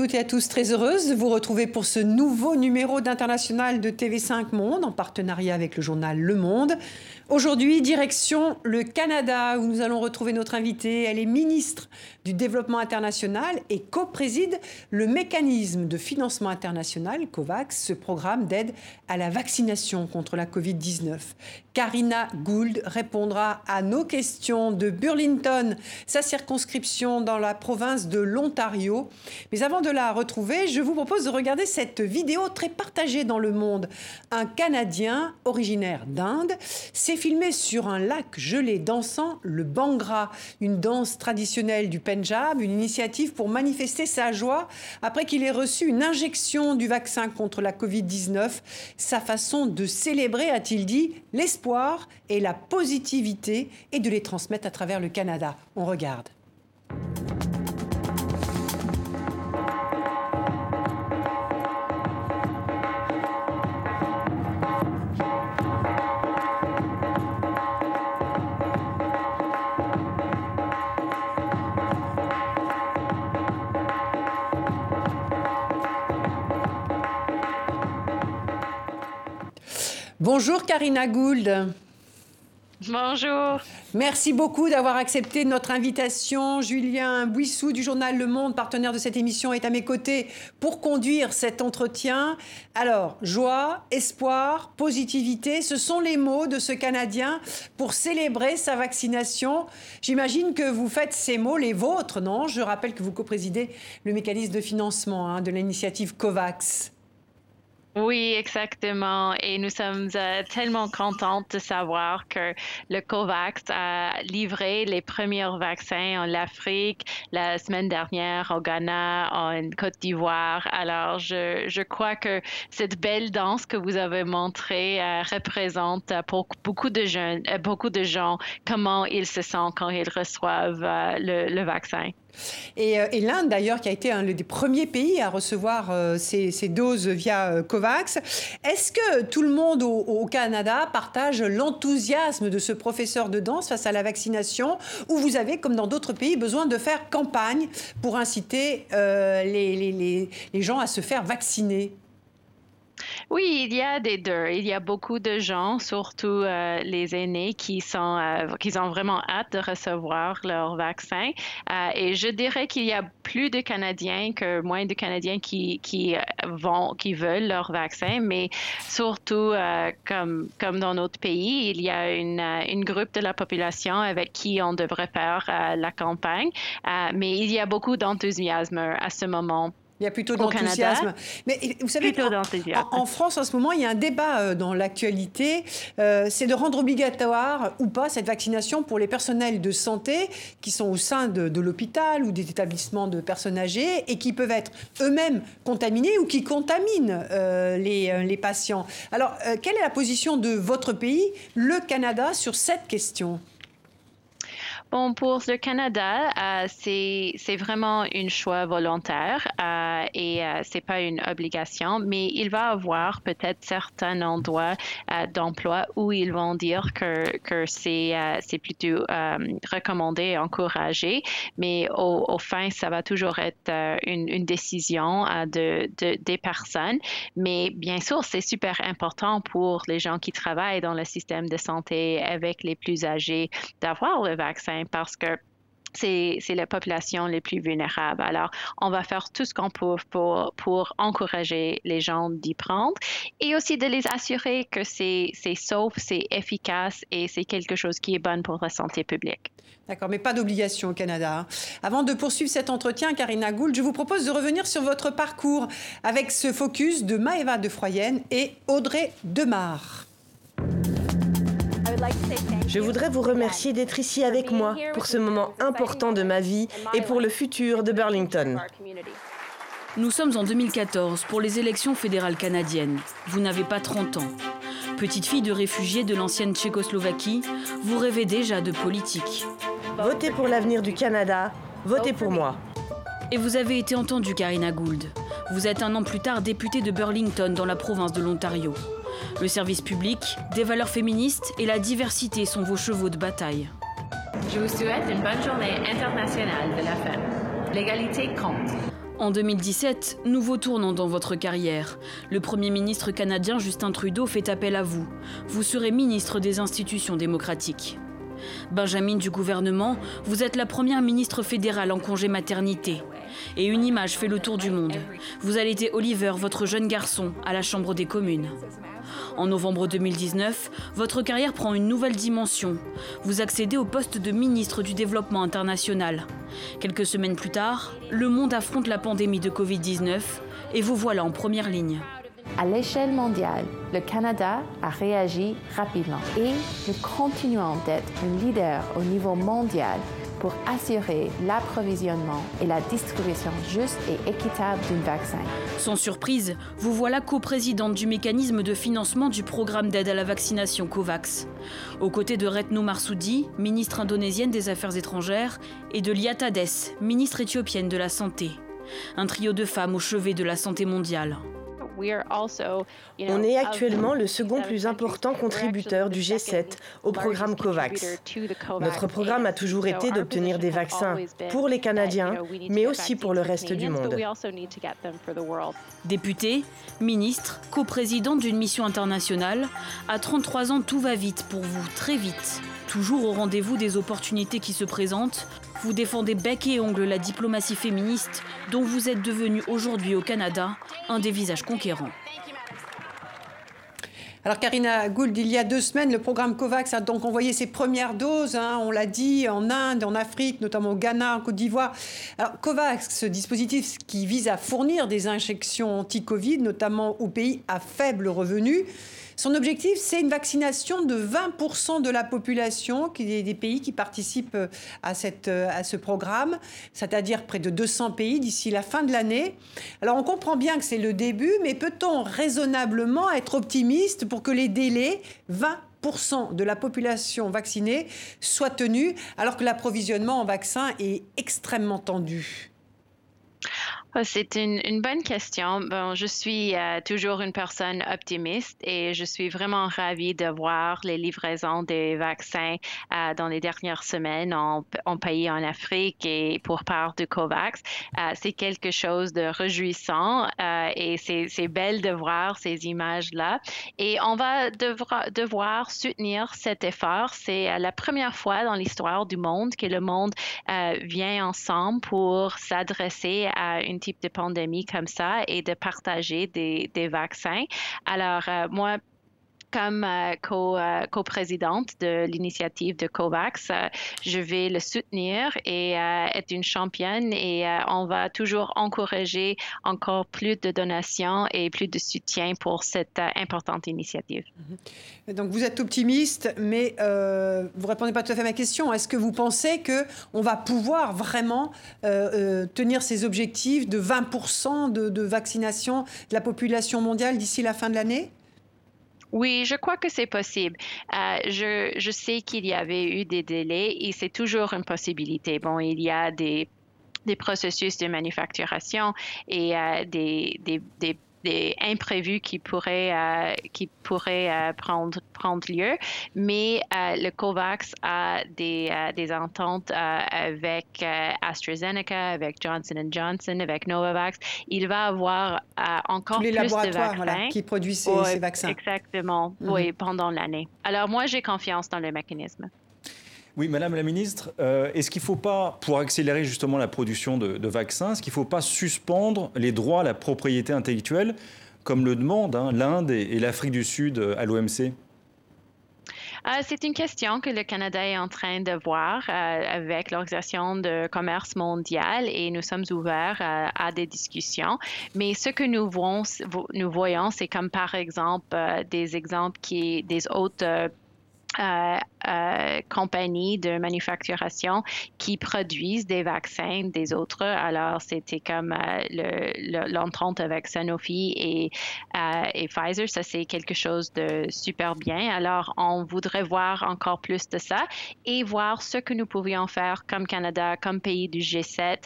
Toutes et à tous, très heureuse de vous retrouver pour ce nouveau numéro d'International de TV5 Monde en partenariat avec le journal Le Monde. Aujourd'hui, direction le Canada où nous allons retrouver notre invitée. Elle est ministre du Développement international et co-préside le mécanisme de financement international COVAX, ce programme d'aide à la vaccination contre la Covid-19. Karina Gould répondra à nos questions de Burlington, sa circonscription dans la province de l'Ontario. Mais avant de la retrouver, je vous propose de regarder cette vidéo très partagée dans le monde. Un Canadien originaire d'Inde s'est filmé sur un lac gelé dansant le Bangra, une danse traditionnelle du Une initiative pour manifester sa joie après qu'il ait reçu une injection du vaccin contre la Covid-19. Sa façon de célébrer, a-t-il dit, l'espoir et la positivité et de les transmettre à travers le Canada. On regarde. Bonjour Karina Gould. Bonjour. Merci beaucoup d'avoir accepté notre invitation. Julien Buissou du journal Le Monde, partenaire de cette émission, est à mes côtés pour conduire cet entretien. Alors, joie, espoir, positivité, ce sont les mots de ce Canadien pour célébrer sa vaccination. J'imagine que vous faites ces mots les vôtres, non? Je rappelle que vous co-présidez le mécanisme de financement hein, de l'initiative COVAX. Oui, exactement. Et nous sommes euh, tellement contentes de savoir que le COVAX a livré les premiers vaccins en Afrique la semaine dernière, au Ghana, en Côte d'Ivoire. Alors, je, je, crois que cette belle danse que vous avez montrée euh, représente pour beaucoup de jeunes, euh, beaucoup de gens, comment ils se sentent quand ils reçoivent le, le vaccin. Euh, et, l'Inde, d'ailleurs, qui a été un des premiers pays à recevoir euh, ces, doses via euh, COVAX. Est-ce que tout le monde au, Canada partage l'enthousiasme de ce professeur de danse face à la vaccination ou vous avez, comme dans d'autres pays, besoin de faire campagne pour inciter les gens à se faire vacciner? Oui, il y a des deux. Il y a beaucoup de gens, surtout euh, les aînés, qui sont euh, qui ont vraiment hâte de recevoir leur vaccin. Euh, et je dirais qu'il y a plus de Canadiens que moins de Canadiens qui, qui vont qui veulent leur vaccin, mais surtout comme comme dans notre pays, il y a une une groupe de la population avec qui on devrait faire la campagne. mais il y a beaucoup d'enthousiasme à ce moment il y a plutôt d'enthousiasme. Mais vous savez, en, en, France, en ce moment, il y a un débat euh, dans l'actualité. Euh, c'est de rendre obligatoire ou pas cette vaccination pour les personnels de santé qui sont au sein de, l'hôpital ou des établissements de personnes âgées et qui peuvent être eux-mêmes contaminés ou qui contaminent euh, les, les, patients. Alors, quelle est la position de votre pays, le Canada, sur cette question? Bon, pour le Canada, euh, c'est vraiment un choix volontaire euh, et euh, c'est pas une obligation, mais il va avoir peut-être certains endroits euh, d'emploi où ils vont dire que, que c'est c'est plutôt recommandé et encouragé, mais au, au, fin, ça va toujours être une, une décision de, des personnes. Mais bien sûr, c'est super important pour les gens qui travaillent dans le système de santé avec les plus âgés d'avoir le vaccin parce que c'est la population les plus vulnérables. Alors, on va faire tout ce qu'on peut pour, pour encourager les gens d'y prendre et aussi de les assurer que c'est sauf, c'est efficace et c'est quelque chose qui est bon pour la santé publique. D'accord, mais pas d'obligation au Canada. Hein. Avant de poursuivre cet entretien, Karina Gould, je vous propose de revenir sur votre parcours avec ce focus de Maëva de Froyenne et Audrey Demar. Je voudrais vous remercier d'être ici avec moi pour ce moment important de ma vie et pour le futur de Burlington. Nous sommes en 2014 pour les élections fédérales canadiennes. Vous n'avez pas 30 ans. Petite fille de réfugiés de l'ancienne Tchécoslovaquie, vous rêvez déjà de politique. Votez pour l'avenir du Canada, votez pour moi. Et vous avez été entendu, Karina Gould. Vous êtes un an plus tard députée de Burlington dans la province de l'Ontario. Le service public, des valeurs féministes et la diversité sont vos chevaux de bataille. Je vous souhaite une bonne journée internationale de la femme. L'égalité compte. En 2017, nouveau tournant dans votre carrière. Le Premier ministre canadien Justin Trudeau fait appel à vous. Vous serez ministre des institutions démocratiques. Benjamin du gouvernement, vous êtes la première ministre fédérale en congé maternité. Et une image fait le tour du monde. Vous allaitez Oliver, votre jeune garçon, à la Chambre des communes. En novembre 2019, votre carrière prend une nouvelle dimension. Vous accédez au poste de ministre du Développement international. Quelques semaines plus tard, le monde affronte la pandémie de Covid-19 et vous voilà en première ligne. À l'échelle mondiale, le Canada a réagi rapidement et nous continuons d'être un leader au niveau mondial pour assurer l'approvisionnement et la distribution juste et équitable d'un vaccin. Sans surprise, vous voilà coprésidente du mécanisme de financement du programme d'aide à la vaccination COVAX. Aux côtés de Retno Marsoudi, ministre indonésienne des Affaires étrangères, et de Liatades, ministre éthiopienne de la Santé. Un trio de femmes au chevet de la santé mondiale. On est actuellement le second plus important contributeur du G7 au programme COVAX. Notre programme a toujours été d'obtenir des vaccins pour les Canadiens, mais aussi pour le reste du monde. Député, ministre, coprésident d'une mission internationale, à 33 ans, tout va vite pour vous, très vite. Toujours au rendez-vous des opportunités qui se présentent, vous défendez bec et ongle la diplomatie féministe dont vous êtes devenu aujourd'hui au Canada un des visages conquérants. Alors Karina Gould, il y a deux semaines, le programme COVAX a donc envoyé ses premières doses, hein, on l'a dit, en Inde, en Afrique, notamment au Ghana, en Côte d'Ivoire. Alors COVAX, ce dispositif qui vise à fournir des injections anti-Covid, notamment aux pays à faible revenu, son objectif, c'est une vaccination de 20% de la population des pays qui participent euh, à, cette, euh, à ce programme, c'est-à-dire près de 200 pays d'ici la fin de l'année. Alors on comprend bien que c'est le début, mais peut-on raisonnablement être optimiste pour que les délais 20 de la population vaccinée soient tenus alors que l'approvisionnement en vaccins est extrêmement tendu? C'est une, bonne question. Bon, je suis euh, toujours une personne optimiste et je suis vraiment ravie de voir les livraisons des vaccins euh, dans les dernières semaines en, pays en Afrique et pour part de COVAX. Euh, c'est quelque chose de réjouissant et c'est belle de voir ces images-là. Et on va devoir soutenir cet effort. C'est la première fois dans l'histoire du monde que le monde vient ensemble pour s'adresser à une type de pandémie comme ça et de partager des, vaccins. Alors, euh, moi, comme euh, euh, co-présidente de l'initiative de COVAX, je vais le soutenir et être une championne et on va toujours encourager encore plus de donations et plus de soutien pour cette importante initiative. Mm-hmm. Donc vous êtes optimiste, mais vous répondez pas tout à fait à ma question. Est-ce que vous pensez que on va pouvoir vraiment tenir ces objectifs de 20% de, de vaccination de la population mondiale d'ici la fin de l'année? Oui, je crois que c'est possible. Euh, je, sais qu'il y avait eu des délais et c'est toujours une possibilité. Bon, il y a des, processus de manufacturation et euh, des des imprévus qui pourraient, euh, qui pourraient euh, prendre, prendre lieu. Mais euh, le COVAX a des, des ententes avec AstraZeneca, avec Johnson Johnson, avec Novavax. Il va avoir encore Tous les plus laboratoires, de Voilà, qui produisent ces, ces vaccins. Exactement, mhm. oui, pendant l'année. Alors moi, j'ai confiance dans le mécanisme. Oui, Madame la Ministre, euh, est-ce qu'il ne faut pas, pour accélérer justement la production de, vaccins, est-ce qu'il ne faut pas suspendre les droits à la propriété intellectuelle, comme le demandent hein, l'Inde et, l'Afrique du Sud euh, à l'OMC euh, c'est une question que le Canada est en train de voir avec l'Organisation de commerce mondial et nous sommes ouverts à des discussions. Mais ce que nous voyons, nous voyons c'est comme par exemple des exemples qui des autres euh, euh, compagnies de manufacturation qui produisent des vaccins des autres. Alors, c'était comme euh, l'entente avec Sanofi et, et Pfizer. Ça, c'est quelque chose de super bien. Alors, on voudrait voir encore plus de ça et voir ce que nous pouvions faire comme Canada, comme pays du G7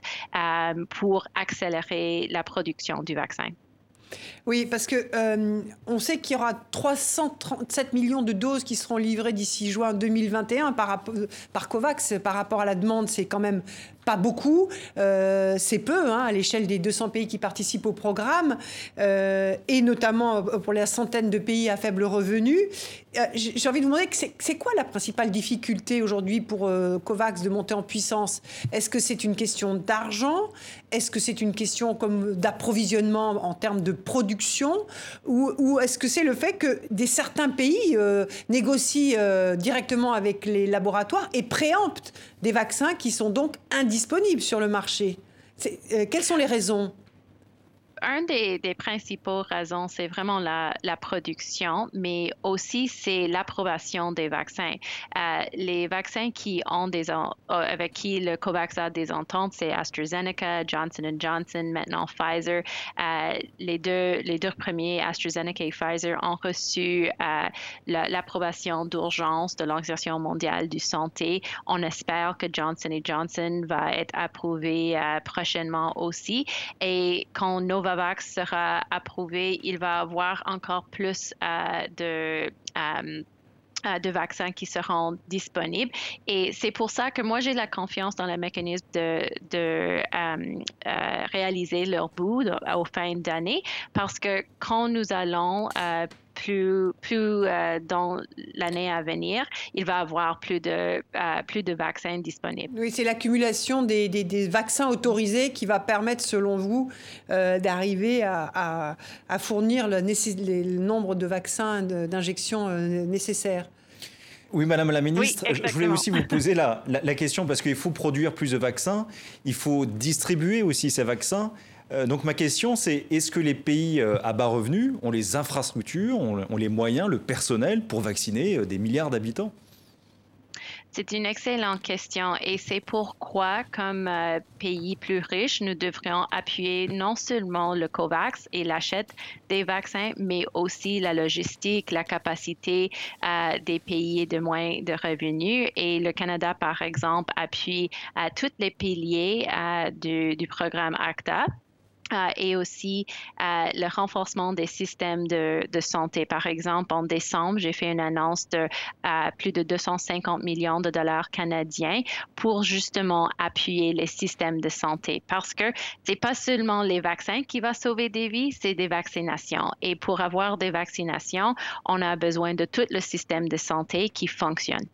pour accélérer la production du vaccin. Oui, parce que euh, on sait qu'il y aura 337 millions de doses qui seront livrées d'ici juin 2021 par, par COVAX. Par rapport à la demande, c'est quand même pas beaucoup, euh, c'est peu hein, à l'échelle des 200 pays qui participent au programme, euh, et notamment pour les centaines de pays à faible revenu. J'ai envie de vous demander, c'est quoi la principale difficulté aujourd'hui pour COVAX de monter en puissance? Est-ce que c'est une question d'argent? Est-ce que c'est une question comme d'approvisionnement en termes de production? Ou, est-ce que c'est le fait que des certains pays euh, négocient euh, directement avec les laboratoires et préemptent des vaccins qui sont donc indisponibles sur le marché. Euh, Quelles sont les raisons? Un des, des principaux raisons, c'est vraiment la, production, mais aussi c'est l'approbation des vaccins. Euh, les vaccins qui ont des euh, avec qui le COVAX a des ententes, c'est AstraZeneca, Johnson Johnson, maintenant Pfizer. Euh, les deux les deux premiers, AstraZeneca et Pfizer, ont reçu l'approbation d'urgence de l'Organisation mondiale du santé. On espère que Johnson Johnson va être approuvé prochainement aussi. Et quand Nova Novavax sera approuvé, il va y avoir encore plus euh, de euh, euh, de vaccins qui seront disponibles. Et c'est pour ça que moi, j'ai la confiance dans le mécanisme de, de réaliser leur bout au fin d'année, parce que quand nous allons plus, plus euh, dans l'année à venir, il va y avoir plus de, euh, plus de vaccins disponibles. Oui, c'est l'accumulation des, des, vaccins autorisés qui va permettre, selon vous, euh, d'arriver à, à, fournir le, le, nombre de vaccins d'injection nécessaires. Oui, Madame la Ministre, je voulais aussi vous poser la, la, la question parce qu'il faut produire plus de vaccins, il faut distribuer aussi ces vaccins. Euh, donc ma question, c'est est-ce que les pays euh, à bas revenus ont les infrastructures, ont, les moyens, le personnel pour vacciner euh, des milliards d'habitants? C'est une excellente question et c'est pourquoi, comme pays plus riches, nous devrions appuyer non seulement le COVAX et l'achat des vaccins, mais aussi la logistique, la capacité des pays de moins de revenus. Et le Canada, par exemple, appuie à tous les piliers du programme ACTA euh, et aussi euh, le renforcement des systèmes de, santé. Par exemple, en décembre, j'ai fait une annonce de euh, plus de 250 millions de dollars canadiens pour justement appuyer les systèmes de santé parce que c'est pas seulement les vaccins qui vont sauver des vies, c'est des vaccinations. Et pour avoir des vaccinations, on a besoin de tout le système de santé qui fonctionne.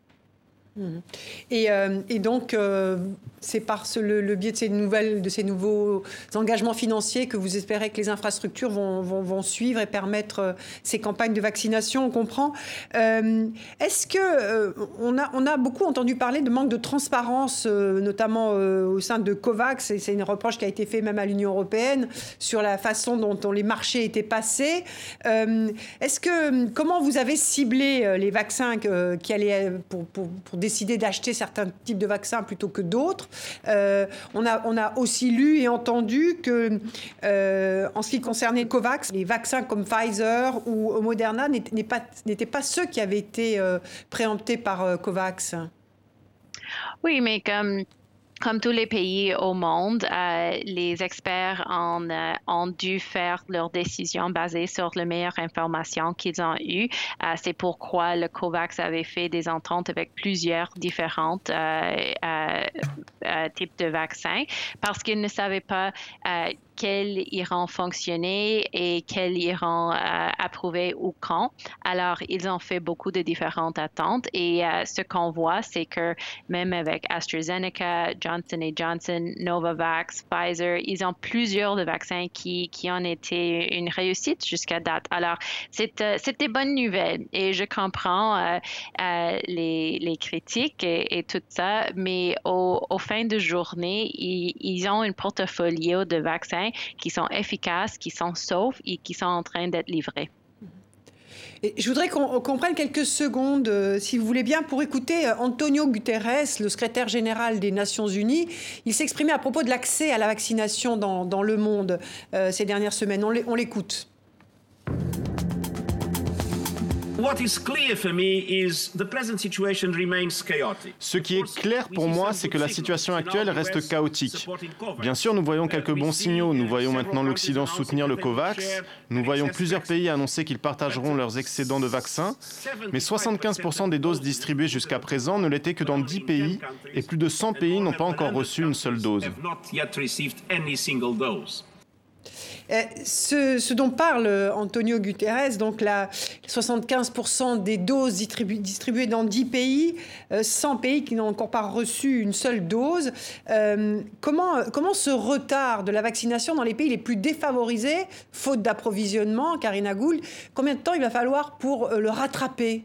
Mhm. Et, euh, et, donc, euh, c'est par le, biais de ces, nouvelles, de ces nouveaux engagements financiers que vous espérez que les infrastructures vont, suivre et permettre euh, ces campagnes de vaccination, on comprend. Est-ce que on, a, on a beaucoup entendu parler de manque de transparence, notamment au sein de COVAX, et c'est une reproche qui a été faite même à l'Union européenne sur la façon dont, les marchés étaient passés. Est-ce que, comment vous avez ciblé les vaccins qui allaient pour, pour décider d'acheter certains types de vaccins plutôt que d'autres. Euh, on, a, on a aussi lu et entendu que, euh, en ce qui concernait COVAX, les vaccins comme Pfizer ou Moderna n'étaient pas, pas ceux qui avaient été euh, préemptés par COVAX. Oui, mais comme comme tous les pays au monde, euh, les experts euh, ont, dû faire leurs décisions basées sur les meilleures informations qu'ils ont eues. Euh, c'est pourquoi le COVAX avait fait des ententes avec plusieurs différents types de vaccins parce qu'ils ne savaient pas quels iront fonctionner et quels iront euh, approuver ou quand. Alors, ils ont fait beaucoup de différentes attentes et euh, ce qu'on voit, c'est que même avec AstraZeneca, Johnson Johnson, Novavax, Pfizer, ils ont plusieurs de vaccins qui, qui ont été une réussite jusqu'à date. Alors, c'est euh, des bonnes nouvelles et je comprends les, les, critiques et, tout ça, mais au, au fin de journée, ils, ils ont un portfolio de vaccins qui sont efficaces, qui sont saufs et qui sont en train d'être livrés. Et je voudrais qu'on prenne quelques secondes, euh, si vous voulez bien, pour écouter euh, Antonio Guterres, le secrétaire général des Nations Unies. Il s'exprimait à propos de l'accès à la vaccination dans, dans le monde euh, ces dernières semaines. On l'écoute. Ce qui est clair pour moi, c'est que la situation actuelle reste chaotique. Bien sûr, nous voyons quelques bons signaux. Nous voyons maintenant l'Occident soutenir le COVAX. Nous voyons plusieurs pays annoncer qu'ils partageront leurs excédents de vaccins. Mais 75% des doses distribuées jusqu'à présent ne l'étaient que dans 10 pays et plus de 100 pays n'ont pas encore reçu une seule dose. Euh, ce, dont parle euh, Antonio Guterres, donc la 75% des doses distribuées dans 10 pays, 100 euh, pays qui n'ont encore pas reçu une seule dose. comment, comment ce retard de la vaccination dans les pays les plus défavorisés, faute d'approvisionnement, Karina Gould, combien de temps il va falloir pour le rattraper?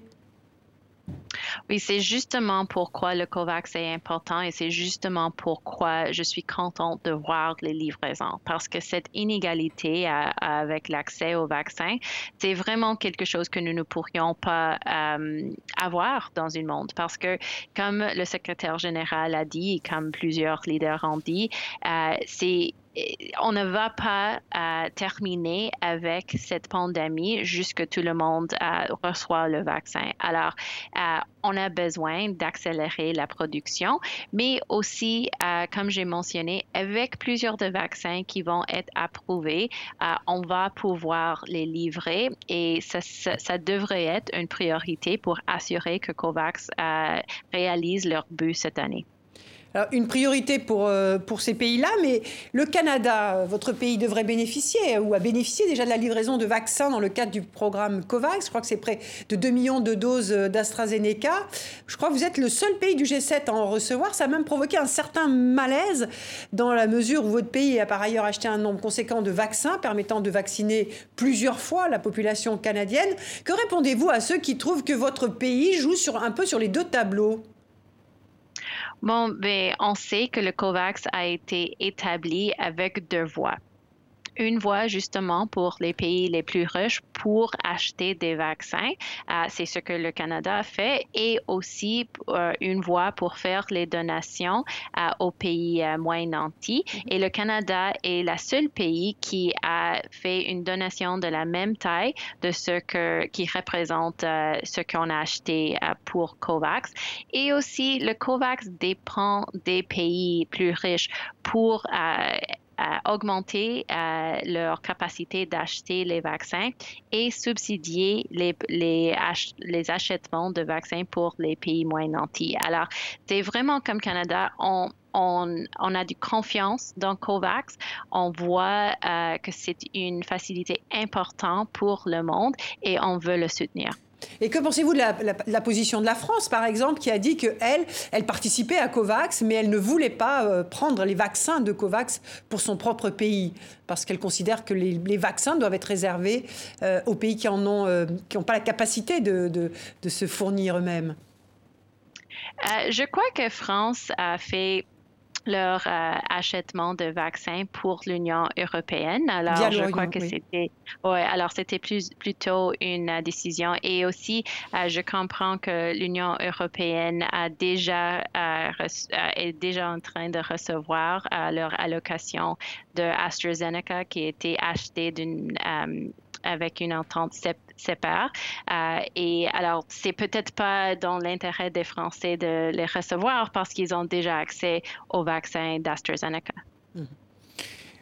Oui, c'est justement pourquoi le COVAX est important et c'est justement pourquoi je suis contente de voir les livraisons. Parce que cette inégalité avec l'accès au vaccin, c'est vraiment quelque chose que nous ne pourrions pas euh, avoir dans un monde. Parce que comme le secrétaire général a dit, comme plusieurs leaders ont dit, euh, c'est on ne va pas euh, terminer avec cette pandémie jusque tout le monde euh, reçoit le vaccin. Alors, euh, on a besoin d'accélérer la production, mais aussi, comme j'ai mentionné, avec plusieurs de vaccins qui vont être approuvés, on va pouvoir les livrer et ça, ça, devrait être une priorité pour assurer que COVAX réalise leur but cette année une priorité pour, euh, pour ces pays-là, mais le Canada, votre pays devrait bénéficier ou a bénéficié déjà de la livraison de vaccins dans le cadre du programme COVAX. Je crois que c'est près de 2 millions de doses d'AstraZeneca. Je crois que vous êtes le seul pays du G7 à en recevoir. Ça a même provoqué un certain malaise dans la mesure où votre pays a par ailleurs acheté un nombre conséquent de vaccins permettant de vacciner plusieurs fois la population canadienne. Que répondez-vous à ceux qui trouvent que votre pays joue un peu sur les deux tableaux? Bon, ben, on sait que le COVAX a été établi avec deux voies une voie justement pour les pays les plus riches pour acheter des vaccins. Euh, c'est ce que le Canada fait et aussi euh, une voie pour faire les donations euh, aux pays moins nantis. Mm-hmm. Et le Canada est le seul pays qui a fait une donation de la même taille de ce que, qui représente ce qu'on a acheté pour COVAX. Et aussi, le COVAX dépend des pays plus riches pour augmenter euh, leur capacité d'acheter les vaccins et subsidier les, les, achètements de vaccins pour les pays moins nantis. Alors, c'est vraiment comme Canada, on, a du confiance dans COVAX. On voit euh, que c'est une facilité importante pour le monde et on veut le soutenir. Et que pensez-vous de la, position de la France, par exemple, qui a dit qu'elle, elle participait à COVAX, mais elle ne voulait pas euh, prendre les vaccins de COVAX pour son propre pays, parce qu'elle considère que les, vaccins doivent être réservés euh, aux pays qui n'ont euh, pas la capacité de, de se fournir eux-mêmes. Je crois que France a fait leur euh, achetement de vaccins pour l'Union européenne. Alors, je crois que c'était, ouais, alors c'était plus plutôt une euh, décision. Et aussi, euh, je comprends que l'Union européenne a déjà est déjà en train de recevoir leur allocation de AstraZeneca qui a été achetée d'une avec une entente sépare. Euh, et alors, c'est peut-être pas dans l'intérêt des Français de les recevoir parce qu'ils ont déjà accès au vaccin d'AstraZeneca. Mhm.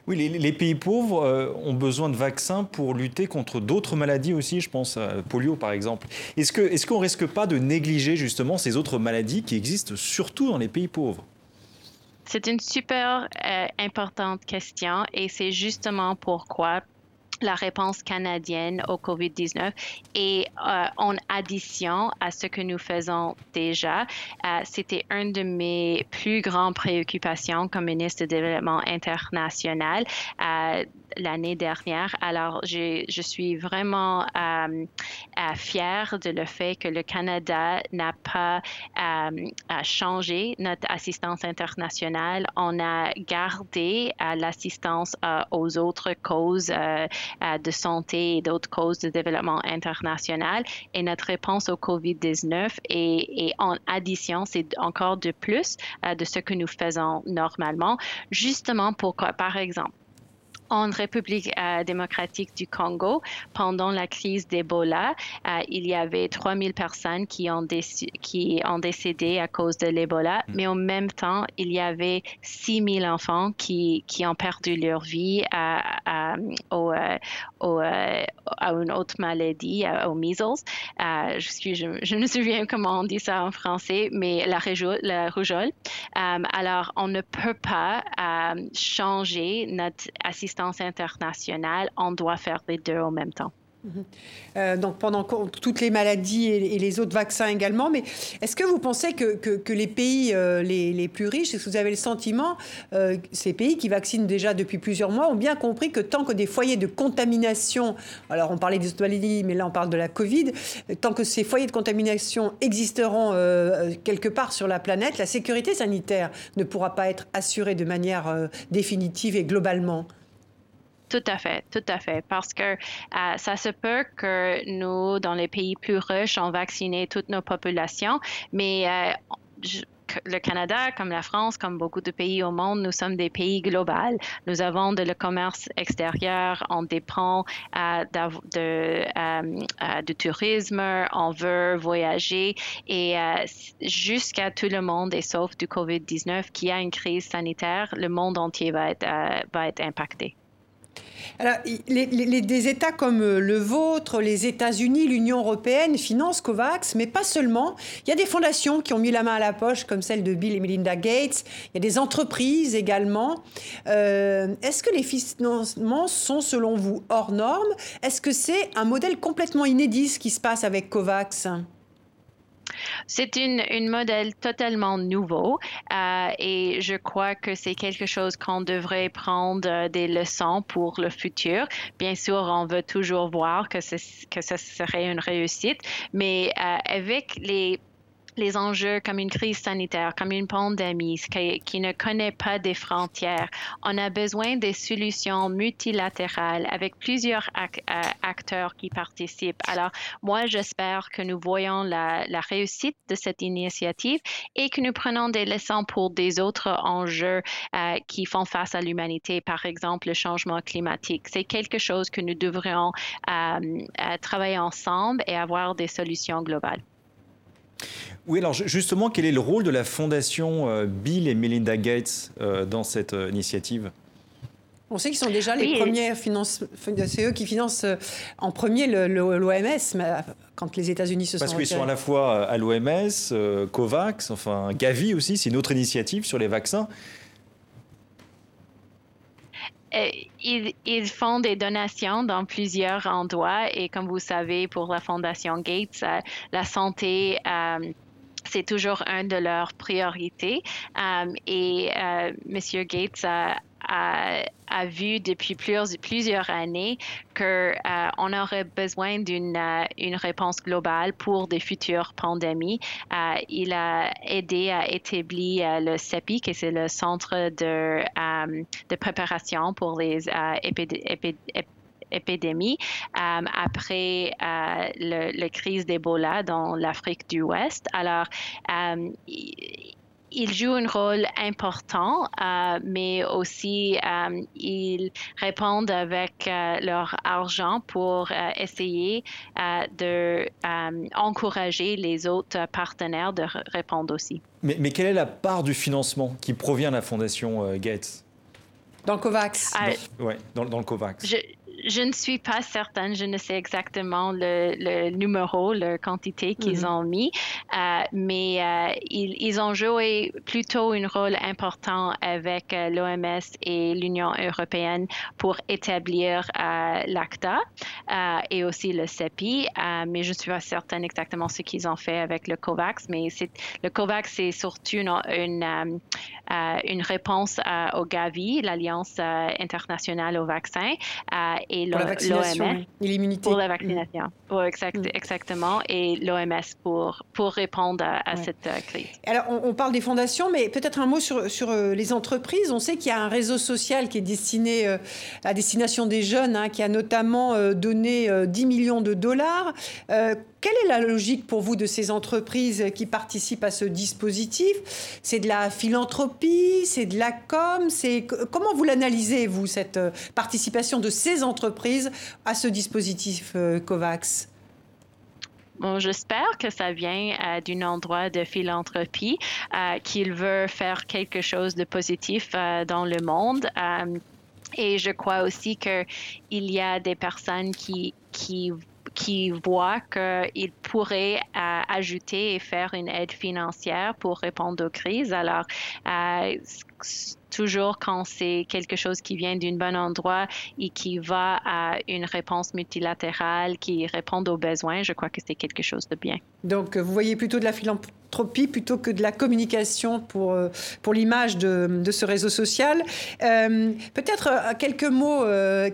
Oui, les, pays pauvres euh, ont besoin de vaccins pour lutter contre d'autres maladies aussi, je pense à polio par exemple. Est-ce qu'on est qu'on risque pas de négliger justement ces autres maladies qui existent surtout dans les pays pauvres? C'est une super euh, importante question et c'est justement pourquoi la réponse canadienne au COVID-19 et euh, en addition à ce que nous faisons déjà, euh, c'était une de mes plus grandes préoccupations comme ministre de Développement international. Euh, l'année dernière. Alors, je, suis vraiment euh, euh, fière de le fait que le Canada n'a pas euh, changé notre assistance internationale. On a gardé euh, l'assistance aux autres causes de santé et d'autres causes de développement international. Et notre réponse au COVID-19 est, en addition, c'est encore de plus de ce que nous faisons normalement, justement pour, par exemple, en République euh, démocratique du Congo, pendant la crise d'Ebola, euh, il y avait 3000 personnes qui ont, qui ont décédé à cause de l'Ebola, mm. mais en même temps, il y avait 6000 enfants qui, qui ont perdu leur vie à, à, au, euh, à une autre maladie, au measles. je, suis, je, je, me souviens comment on dit ça en français, mais la rougeole. alors, on ne peut pas changer notre assistance internationale, on doit faire les deux en même temps. Euh, donc pendant toutes les maladies et, les autres vaccins également. Mais est-ce que vous pensez que, les pays euh, les, les, plus riches, est-ce que vous avez le sentiment, euh, ces pays qui vaccinent déjà depuis plusieurs mois, ont bien compris que tant que des foyers de contamination, alors on parlait des autres maladies, mais là on parle de la Covid, tant que ces foyers de contamination existeront quelque part sur la planète, la sécurité sanitaire ne pourra pas être assurée de manière définitive et globalement? Tout à fait, tout à fait. Parce que euh, ça se peut que nous, dans les pays plus riches, on vacciné toutes nos populations, mais euh, le Canada, comme la France, comme beaucoup de pays au monde, nous sommes des pays globaux. Nous avons de le commerce extérieur, on dépend euh, de, du tourisme, on veut voyager et jusqu'à tout le monde, et sauf du COVID-19, qui a une crise sanitaire, le monde entier va être, va être impacté. Alors, les, des États comme euh, le vôtre, les États-Unis, l'Union européenne financent COVAX, mais pas seulement. Il y a des fondations qui ont mis la main à la poche, comme celle de Bill et Melinda Gates. Il y a des entreprises également. Euh, est-ce que les financements sont, selon vous, hors normes? Est-ce que c'est un modèle complètement inédit ce qui se passe avec COVAX? C'est une, modèle totalement nouveau euh, et je crois que c'est quelque chose qu'on devrait prendre euh, des leçons pour le futur. Bien sûr, on veut toujours voir que, que ce serait une réussite, mais euh, avec les les enjeux comme une crise sanitaire, comme une pandémie qui, ne connaît pas des frontières. On a besoin des solutions multilatérales avec plusieurs euh, acteurs qui participent. Alors, moi, j'espère que nous voyons la, réussite de cette initiative et que nous prenons des leçons pour des autres enjeux euh, qui font face à l'humanité, par exemple le changement climatique. C'est quelque chose que nous devrions euh, travailler ensemble et avoir des solutions globales. Oui, alors justement, quel est le rôle de la fondation euh, Bill et Melinda Gates euh, dans cette euh, initiative? On sait qu'ils sont déjà les premières finances, c'est eux qui financent en premier l'OMS, quand les États-Unis se Parce sont. Parce qu'ils sont à la fois à l'OMS, COVAX, enfin Gavi aussi, c'est une autre initiative sur les vaccins. Ils, ils, font des donations dans plusieurs endroits et comme vous savez, pour la Fondation Gates, la santé c'est toujours une de leurs priorités. Euh, et euh, M. Gates a, a, vu depuis plusieurs, années qu'on euh, aurait besoin d'une une réponse globale pour des futures pandémies. il a aidé à établir le CEPI, qui c'est le Centre de, préparation pour les épidémies épidémie euh, après euh, la crise d'Ebola dans l'Afrique du Ouest. Alors, euh, ils jouent un rôle important, mais aussi ils répondent avec leur argent pour essayer de encourager les autres partenaires de répondre aussi. Mais, mais, quelle est la part du financement qui provient de la Fondation Gates? Dans le COVAX Oui, dans, dans, le COVAX. je ne suis pas certaine, je ne sais exactement le, numéro, la quantité qu'ils mhm. ont mis, euh, mais euh, ils, ont joué plutôt un rôle important avec euh, l'OMS et l'Union européenne pour établir l'ACTA et aussi le CEPI, mais je ne suis pas certaine exactement ce qu'ils ont fait avec le COVAX, mais le COVAX, c'est surtout une, une, une réponse au Gavi, l'Alliance internationale au vaccin, et l'OMS l'immunité. Pour la vaccination. Oui, exact, mm. exactement. Et l'OMS pour, pour répondre à, cette crise. Alors, on, parle des fondations, mais peut-être un mot sur, sur les entreprises. On sait qu'il y a un réseau social qui est destiné à destination des jeunes, hein, qui a notamment donné 10 millions de dollars. Quelle est la logique pour vous de ces entreprises qui participent à ce dispositif? C'est de la philanthropie, c'est de la com, c'est comment vous l'analysez vous cette euh, participation de ces entreprises à ce dispositif euh, Covax? Bon, j'espère que ça vient euh, d'un endroit de philanthropie, qu'il veut faire quelque chose de positif dans le monde. et je crois aussi qu'il y a des personnes qui, voient qu'ils pourraient euh, ajouter et faire une aide financière pour répondre aux crises. Alors, euh, toujours quand c'est quelque chose qui vient d'un bon endroit et qui va à une réponse multilatérale qui répond aux besoins, je crois que c'est quelque chose de bien. Donc, vous voyez plutôt de la philanthropie plutôt que de la communication pour, euh, pour l'image de, de, ce réseau social. Euh, peut-être euh, quelques mots,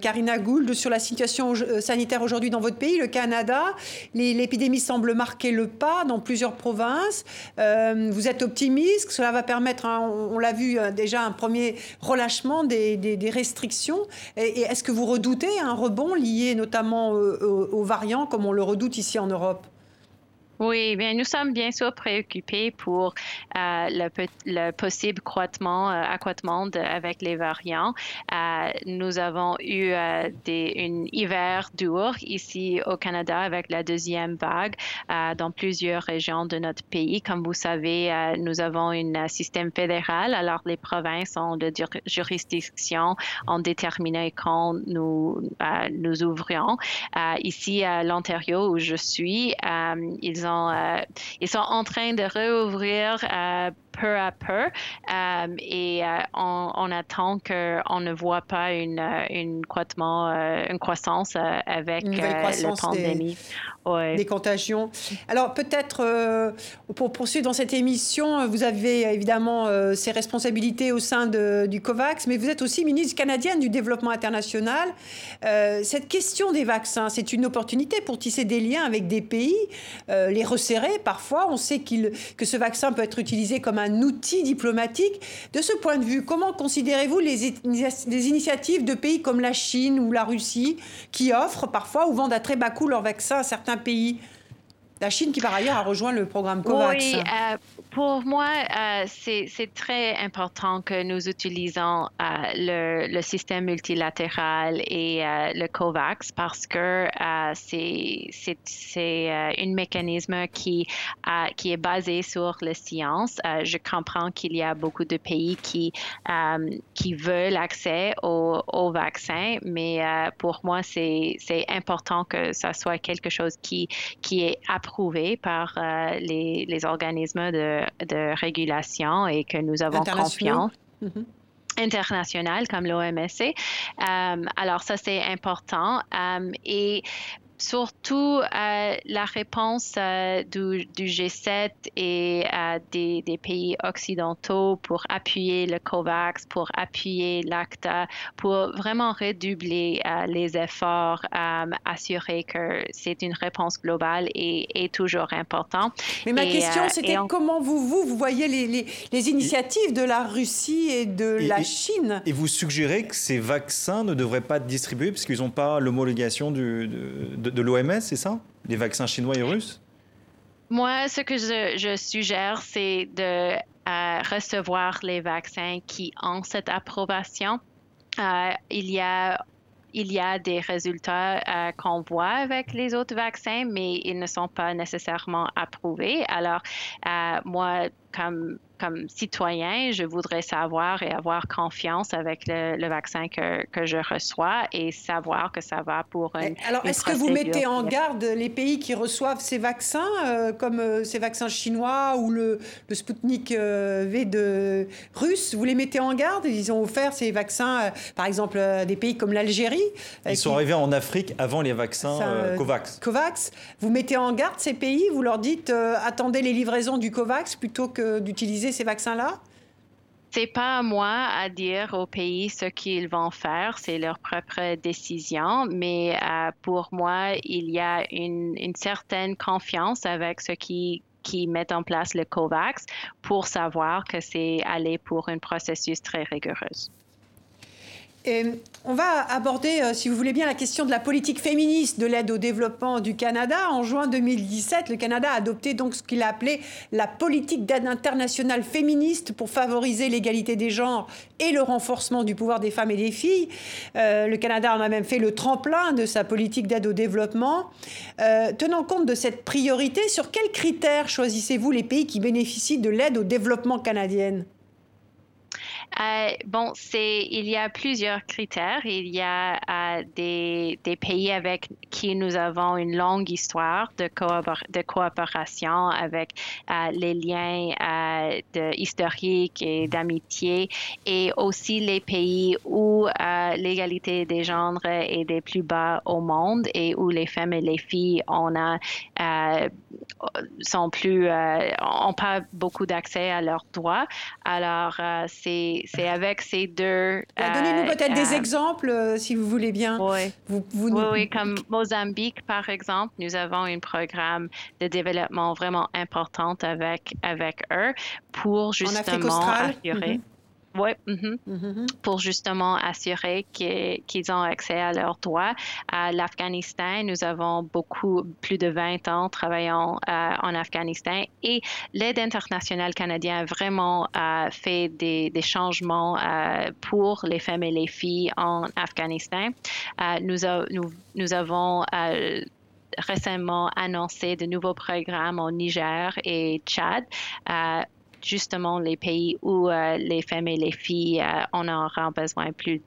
Karina Gould, sur la situation sanitaire aujourd'hui dans votre pays, le Canada. L'épidémie semble marquer le pas dans plusieurs provinces. vous êtes optimiste Cela va permettre, hein, on, on l'a vu déjà, un premier relâchement des, restrictions. Et, est-ce que vous redoutez un rebond lié notamment aux variants comme on le redoute ici en Europe? Oui, bien, nous sommes bien sûr préoccupés pour euh, le, le, possible croîtement, euh, accroîtement avec les variants. Euh, nous avons eu euh, des, une hiver dur ici au Canada avec la deuxième vague dans plusieurs régions de notre pays. Comme vous savez, nous avons un système fédéral, alors les provinces ont de juridiction en déterminant quand nous nous ouvrions. ici à l'Ontario où je suis, ils ont euh, ils sont en train de réouvrir euh, peu à peu euh, et on, attend qu'on ne voit pas une, une, une croissance avec la pandémie. Des, des, contagions. Alors peut-être pour poursuivre dans cette émission, vous avez évidemment ces responsabilités au sein de, du COVAX, mais vous êtes aussi ministre canadienne du développement international. cette question des vaccins, c'est une opportunité pour tisser des liens avec des pays. les resserré parfois. On sait que ce vaccin peut être utilisé comme un outil diplomatique. De ce point de vue, comment considérez-vous les, initiatives de pays comme la Chine ou la Russie qui offrent parfois ou vendent à très bas coût leurs vaccins à certains pays? La Chine qui par ailleurs a rejoint le programme COVAX. Oui, euh, pour moi, euh, c'est très important que nous utilisons euh, le, système multilatéral et le COVAX parce que c'est un mécanisme qui, est basé sur la science. je comprends qu'il y a beaucoup de pays qui, veulent accès au, au vaccin, mais pour moi, c'est important que ça soit quelque chose qui, qui est par euh, les, les, organismes de, de, régulation et que nous avons confiance. Mm-hmm. international comme l'OMC. Euh, alors ça, c'est important. Euh, et surtout euh, la réponse euh, du, G7 et euh, des, pays occidentaux pour appuyer le COVAX, pour appuyer l'ACTA, pour vraiment redoubler les efforts, assurer que c'est une réponse globale et, est toujours important. Mais ma question, c'était comment vous, vous, vous voyez les, les, initiatives de la Russie et de la Chine? Et vous suggérez que ces vaccins ne devraient pas être distribués parce qu'ils n'ont pas l'homologation de, de de, l'OMS, c'est ça? Les vaccins chinois et russes? Moi, ce que je, suggère, c'est de euh, recevoir les vaccins qui ont cette approbation. Euh, il y a il y a des résultats euh, qu'on voit avec les autres vaccins, mais ils ne sont pas nécessairement approuvés. Alors, moi, comme comme citoyen, je voudrais savoir et avoir confiance avec le, vaccin que, que, je reçois et savoir que ça va pour une. Alors, est-ce que vous mettez en garde les pays qui reçoivent ces vaccins, euh, comme euh, ces vaccins chinois ou le, le Sputnik euh, V de russe? Vous les mettez en garde Ils ont offert ces vaccins, par exemple, des pays comme l'Algérie. Ils sont arrivés en Afrique avant les vaccins COVAX. COVAX. Vous mettez en garde ces pays Vous leur dites attendez les livraisons du COVAX plutôt que d'utiliser ces vaccins-là? C'est pas à moi à dire au pays ce qu'ils vont faire, c'est leur propre décision, mais euh, pour moi, il y a une, une certaine confiance avec ce qui qui mettent en place le COVAX pour savoir que c'est aller pour un processus très rigoureux. Et on va aborder, euh, si vous voulez bien, la question de la politique féministe de l'aide au développement du Canada. En juin 2017, le Canada a adopté donc ce qu'il a appelé la politique d'aide internationale féministe pour favoriser l'égalité des genres et le renforcement du pouvoir des femmes et des filles. Euh, le Canada en a même fait le tremplin de sa politique d'aide au développement. Euh, tenant compte de cette priorité, sur quels critères choisissez-vous les pays qui bénéficient de l'aide au développement canadienne? Euh, bon, c'est il y a plusieurs critères. Il y a euh, des, pays avec qui nous avons une longue histoire de, coopération avec euh, les liens historiques et d'amitié et aussi les pays où l'égalité des genres est des plus bas au monde et où les femmes et les filles on ont pas beaucoup d'accès à leurs droits. Alors, c'est c'est avec ces deux. Donnez-nous euh, peut-être des euh, exemples, euh, si vous voulez bien. Oui. oui, comme Mozambique, par exemple, nous avons un programme de développement vraiment important avec, avec eux pour justement assurer. Mm-hmm. Oui, mm-hmm. mm-hmm. pour justement assurer qu'ils ont accès à leurs droits. À l'Afghanistan, nous avons beaucoup, plus de 20 ans travaillant euh, en Afghanistan et l'aide internationale canadienne a vraiment euh, fait des, des changements euh, pour les femmes et les filles en Afghanistan. nous, nous, nous, avons récemment annoncé de nouveaux programmes au Niger et Tchad justement les pays où euh, les femmes et les filles euh, on aura besoin plus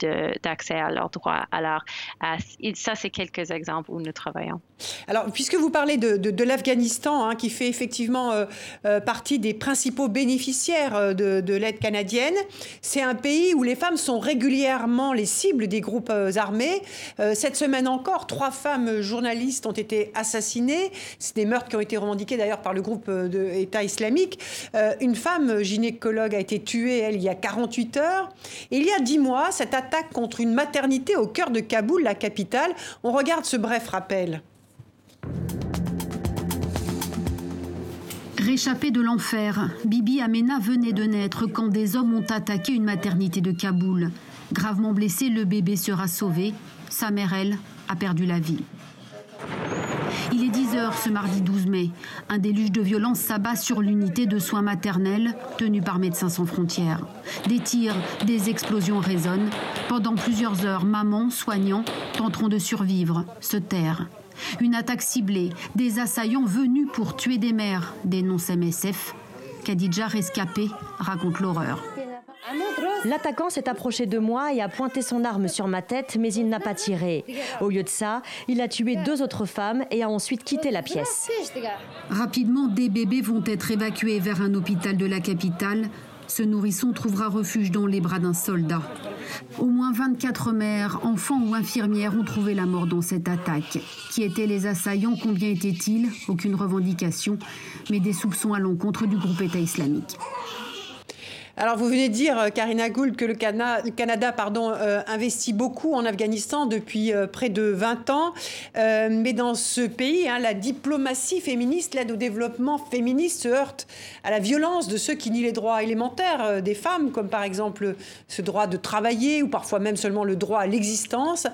d'accès à leurs droits. Alors, euh, ça, c'est quelques exemples où nous travaillons. Alors, puisque vous parlez de, l'Afghanistan, hein, qui fait effectivement partie des principaux bénéficiaires de, de l'aide canadienne, c'est un pays où les femmes sont régulièrement les cibles des groupes armés. cette semaine encore, trois femmes journalistes ont été assassinées. C'est des meurtres qui ont été revendiqués d'ailleurs par le groupe de État islamique. une femme gynécologue a été tuée, elle, il y a 48 heures. Et il y a 10 mois, cette attaque contre une maternité au cœur de Kaboul, la capitale. On regarde ce bref rappel. Réchappée de l'enfer, Bibi Amena venait de naître quand des hommes ont attaqué une maternité de Kaboul. Gravement blessé, le bébé sera sauvé. Sa mère, elle, a perdu la vie. Il est 10 heures ce mardi 12 mai. Un déluge de violence s'abat sur l'unité de soins maternels tenue par Médecins sans frontières. Des tirs, des explosions résonnent. Pendant plusieurs heures, mamans, soignants tenteront de survivre, se taire. Une attaque ciblée, des assaillants venus pour tuer des mères, dénonce MSF. Khadija rescapé raconte l'horreur. L'attaquant s'est approché de moi et a pointé son arme sur ma tête, mais il n'a pas tiré. Au lieu de ça, il a tué deux autres femmes et a ensuite quitté la pièce. Rapidement, des bébés vont être évacués vers un hôpital de la capitale. Ce nourrisson trouvera refuge dans les bras d'un soldat. Au moins 24 mères, enfants ou infirmières ont trouvé la mort dans cette attaque. Qui étaient les assaillants? Combien étaient-ils? Aucune revendication, mais des soupçons à l'encontre du groupe État islamique. Alors, vous venez de dire, euh, Karina Gould, que le, Canada euh, investit beaucoup en Afghanistan depuis euh, près de 20 ans. mais dans ce pays, hein, la diplomatie féministe, l'aide au développement féministe se heurte à la violence de ceux qui nient les droits élémentaires des femmes, comme par exemple ce droit de travailler ou parfois même seulement le droit à l'existence.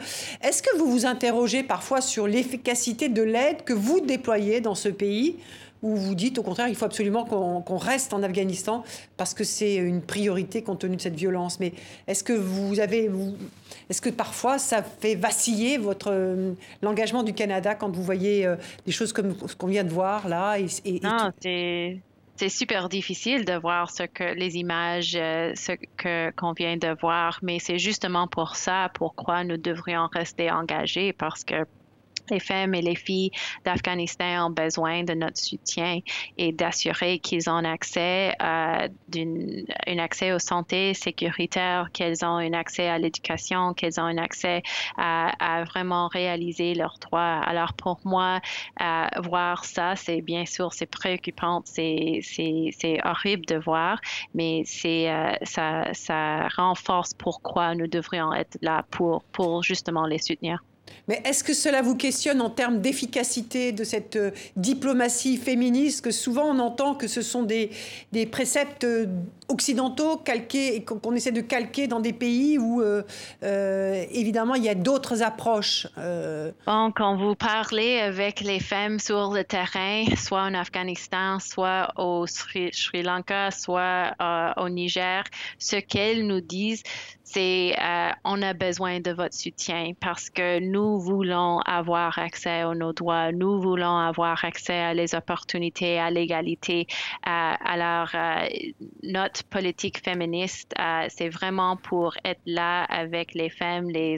Est-ce que vous vous interrogez parfois sur l'efficacité de l'aide que vous déployez dans ce pays? Ou vous dites au contraire il faut absolument qu'on reste en Afghanistan parce que c'est une priorité compte tenu de cette violence. Mais est-ce que vous avez, est-ce que parfois ça fait vaciller votre euh, l'engagement du Canada quand vous voyez euh, des choses comme ce qu'on vient de voir là et, Non, c'est super difficile de voir ce que les images, euh, ce que qu'on vient de voir, mais c'est justement pour ça pourquoi nous devrions rester engagés parce que les femmes et les filles d'Afghanistan ont besoin de notre soutien et d'assurer qu'ils ont accès à un accès aux santé sécuritaire, qu'elles ont un accès à l'éducation, qu'elles ont un accès à, vraiment réaliser leurs droits. Alors pour moi, voir ça, c'est bien sûr, c'est préoccupant, c'est horrible de voir, mais c'est euh, ça, ça renforce pourquoi nous devrions être là pour, pour justement les soutenir. Mais est-ce que cela vous questionne en termes d'efficacité de cette euh, diplomatie féministe que souvent on entend que ce sont des, des préceptes euh, occidentaux calqués qu'on essaie de calquer dans des pays où euh, évidemment il y a d'autres approches quand vous parlez avec les femmes sur le terrain, soit en Afghanistan, soit au Sri Lanka, soit au Niger, ce qu'elles nous disent, c'est euh, on a besoin de votre soutien parce que nous voulons avoir accès à nos droits, nous voulons avoir accès à les opportunités, à l'égalité. Euh, alors, euh, notre politique féministe, c'est vraiment pour être là avec les femmes, les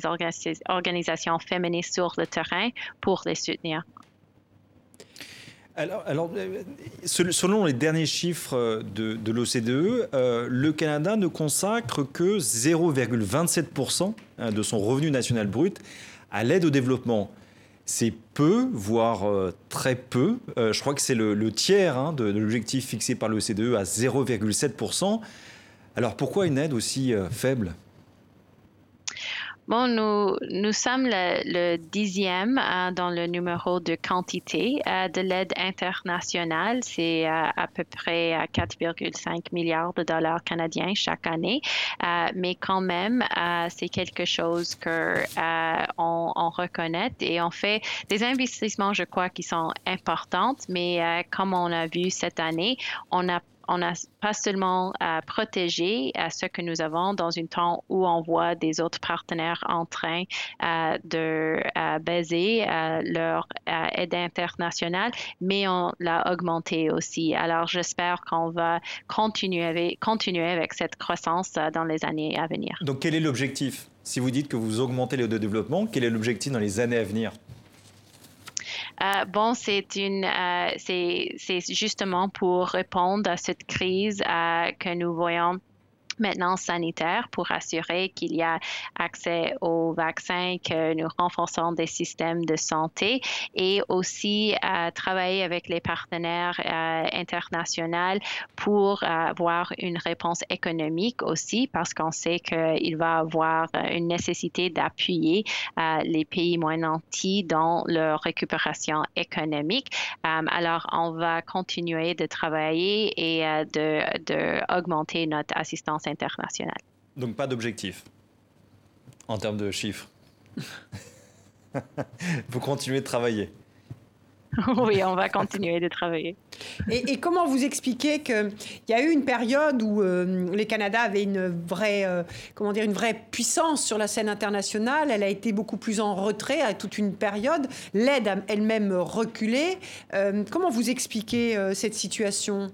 organisations féministes sur le terrain pour les soutenir. Alors, euh, selon les derniers chiffres euh, de, l'OCDE, euh, le Canada ne consacre que 0,27% hein, de son revenu national brut à l'aide au développement. C'est peu, voire très peu. je crois que c'est le, tiers hein, de, de l'objectif fixé par l'OCDE à 0,7%. Alors pourquoi une aide aussi faible? Bon, nous, nous sommes le, dixième euh, dans le numéro de quantité euh, de l'aide internationale. C'est euh, à peu près 4,5 milliards de dollars canadiens chaque année. mais quand même, c'est quelque chose que on, on, reconnaît et on fait des investissements, je crois, qui sont importants. Mais comme on a vu cette année, on a on n'a pas seulement à protéger ce que nous avons dans un temps où on voit des autres partenaires en train euh, de baiser euh, leur euh, aide internationale, mais on l'a augmenté aussi. Alors, j'espère qu'on va continuer avec, cette croissance dans les années à venir. Donc, quel est l'objectif? Si vous dites que vous augmentez l'aide de développement, quel est l'objectif dans les années à venir? Euh, bon, c'est une, euh, c'est justement pour répondre à cette crise euh, que nous voyons maintenant sanitaire pour assurer qu'il y a accès aux vaccins, que nous renforçons des systèmes de santé et aussi à travailler avec les partenaires euh, internationaux pour avoir une réponse économique aussi parce qu'on sait qu'il va avoir une nécessité d'appuyer euh, les pays moins nantis dans leur récupération économique. Euh, alors, on va continuer de travailler et de, de notre assistance international. Donc pas d'objectif en termes de chiffres. Vous continuez de travailler. oui, on va continuer de travailler. Et, comment vous expliquez qu'il y a eu une période où euh, les Canada avaient une vraie, euh, comment dire, une vraie puissance sur la scène internationale? Elle a été beaucoup plus en retrait à toute une période. L'aide a elle-même reculé. Euh, comment vous expliquez cette situation?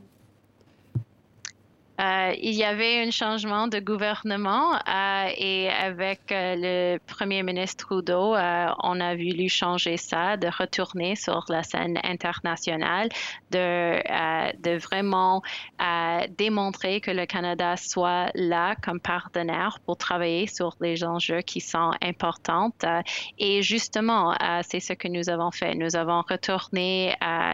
Euh, il y avait un changement de gouvernement euh, et avec euh, le premier ministre Trudeau, on a voulu changer ça, de retourner sur la scène internationale, de, vraiment démontrer que le Canada soit là comme partenaire pour travailler sur les enjeux qui sont importants. et justement, c'est ce que nous avons fait. Nous avons retourné à,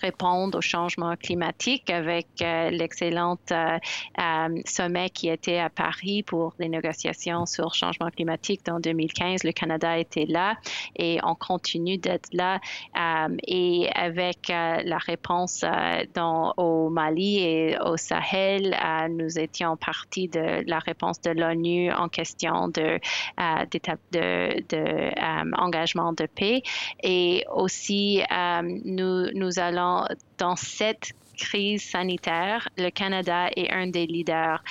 répondre au changement climatique avec l'excellente sommet qui était à Paris pour les négociations sur le changement climatique en 2015. Le Canada était là et on continue d'être là. Euh, et avec la réponse dans, au Mali et au Sahel, nous étions partie de la réponse de l'ONU en question de, de, de paix. Et aussi, nous, nous allons dans cette crise sanitaire, le Canada est un des leaders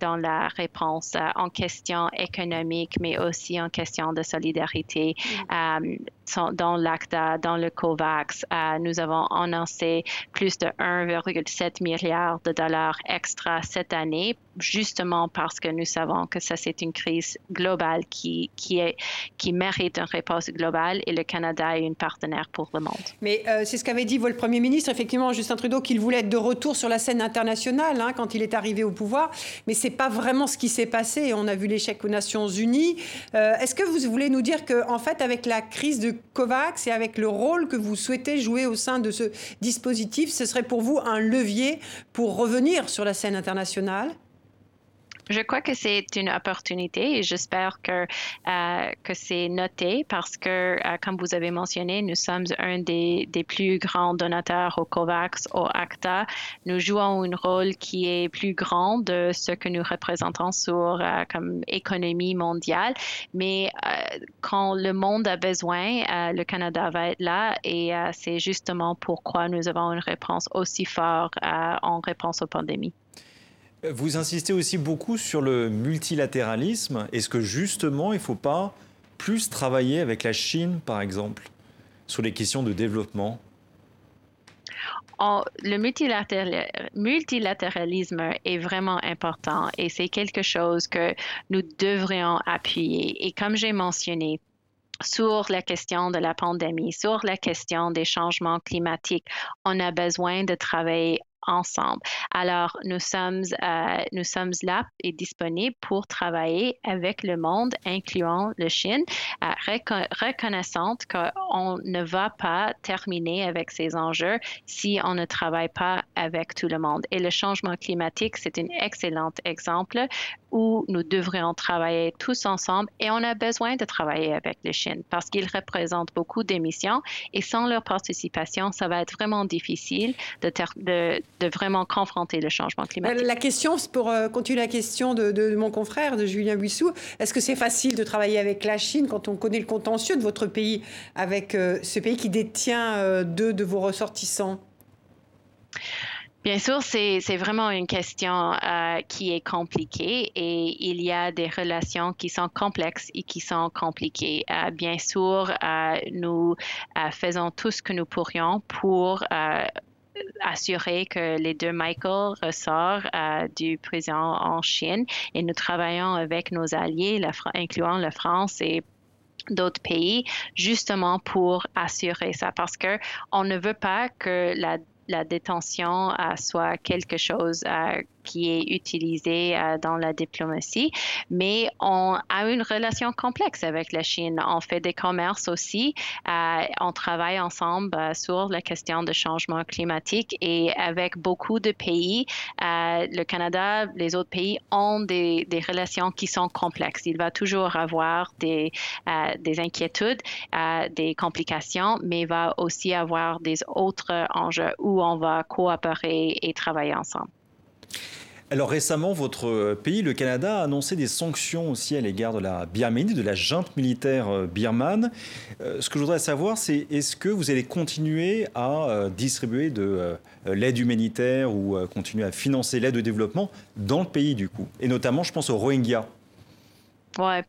dans la réponse en question économique, mais aussi en question de solidarité. Mm dans l'ACTA, dans le COVAX, euh, nous avons annoncé plus de 1,7 milliard de dollars extra cette année, justement parce que nous savons que ça, c'est une crise globale qui, qui, est, qui mérite une réponse globale et le Canada est une partenaire pour le monde. Mais euh, c'est ce qu'avait dit le Premier ministre, effectivement, Justin Trudeau, qu'il voulait être de retour sur la scène internationale hein, quand il est arrivé au pouvoir. Mais ce n'est pas vraiment ce qui s'est passé. On a vu l'échec aux Nations Unies. Euh, est-ce que vous voulez nous dire qu'en en fait, avec la crise de COVAX et avec le rôle que vous souhaitez jouer au sein de ce dispositif, ce serait pour vous un levier pour revenir sur la scène internationale? Je crois que c'est une opportunité et j'espère que, euh, que c'est noté parce que, euh, comme vous avez mentionné, nous sommes un des, des, plus grands donateurs au COVAX, au ACTA. Nous jouons un rôle qui est plus grand de ce que nous représentons sur euh, comme économie mondiale. Mais quand le monde a besoin, le Canada va être là et c'est justement pourquoi nous avons une réponse aussi forte en réponse aux pandémies. Vous insistez aussi beaucoup sur le multilatéralisme. Est-ce que justement, il ne faut pas plus travailler avec la Chine, par exemple, sur les questions de développement? Le multilatéralisme est vraiment important et c'est quelque chose que nous devrions appuyer. Et comme j'ai mentionné, sur la question de la pandémie, sur la question des changements climatiques, on a besoin de travailler ensemble. Alors, nous sommes, euh, nous sommes là et disponibles pour travailler avec le monde, incluant le Chine, euh, reconnaissante qu'on ne va pas terminer avec ces enjeux si on ne travaille pas avec tout le monde. Et le changement climatique, c'est un excellent exemple où nous devrions travailler tous ensemble et on a besoin de travailler avec les Chine parce qu'ils représentent beaucoup d'émissions et sans leur participation, ça va être vraiment difficile de, de, de vraiment confronter le changement climatique. La question, pour euh, continuer la question de, mon confrère, de Julien Buissou, est-ce que c'est facile de travailler avec la Chine quand on connaît le contentieux de votre pays avec euh, ce pays qui détient euh, deux de vos ressortissants? Bien sûr, c'est vraiment une question qui est compliquée et il y a des relations qui sont complexes et qui sont compliquées. bien sûr, nous faisons tout ce que nous pourrions pour assurer que les deux Michael ressortent euh, du président en Chine. Et nous travaillons avec nos alliés, incluant la France et d'autres pays, justement pour assurer ça, parce que on ne veut pas que la la détention euh, soit quelque chose euh, qui est utilisé euh, dans la diplomatie, mais on a une relation complexe avec la Chine. On fait des commerces aussi, on travaille ensemble sur la question de changement climatique et avec beaucoup de pays, le Canada, les autres pays ont des, des, relations qui sont complexes. Il va toujours avoir des, des inquiétudes, des complications, mais va aussi avoir des autres enjeux où on va coopérer et travailler ensemble. Alors récemment, votre pays, le Canada, a annoncé des sanctions aussi à l'égard de la Birmanie, de la junte militaire euh, birmane. Euh, ce que je voudrais savoir, c'est est-ce que vous allez continuer à euh, distribuer de l'aide humanitaire ou continuer à financer l'aide au développement dans le pays du coup? Et notamment, je pense aux Rohingyas. Ouais.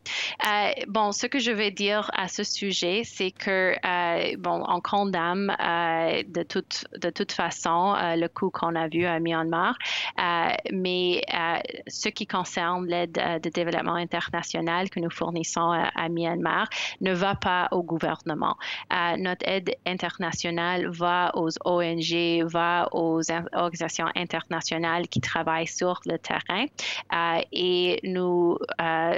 Euh, bon, ce que je vais dire à ce sujet, c'est que euh, bon, on condamne euh, de toute de toute façon le coup qu'on a vu à Myanmar, mais ce qui concerne l'aide de développement international que nous fournissons à, Myanmar ne va pas au gouvernement. notre aide internationale va aux ONG, va aux organisations internationales qui travaillent sur le terrain, et nous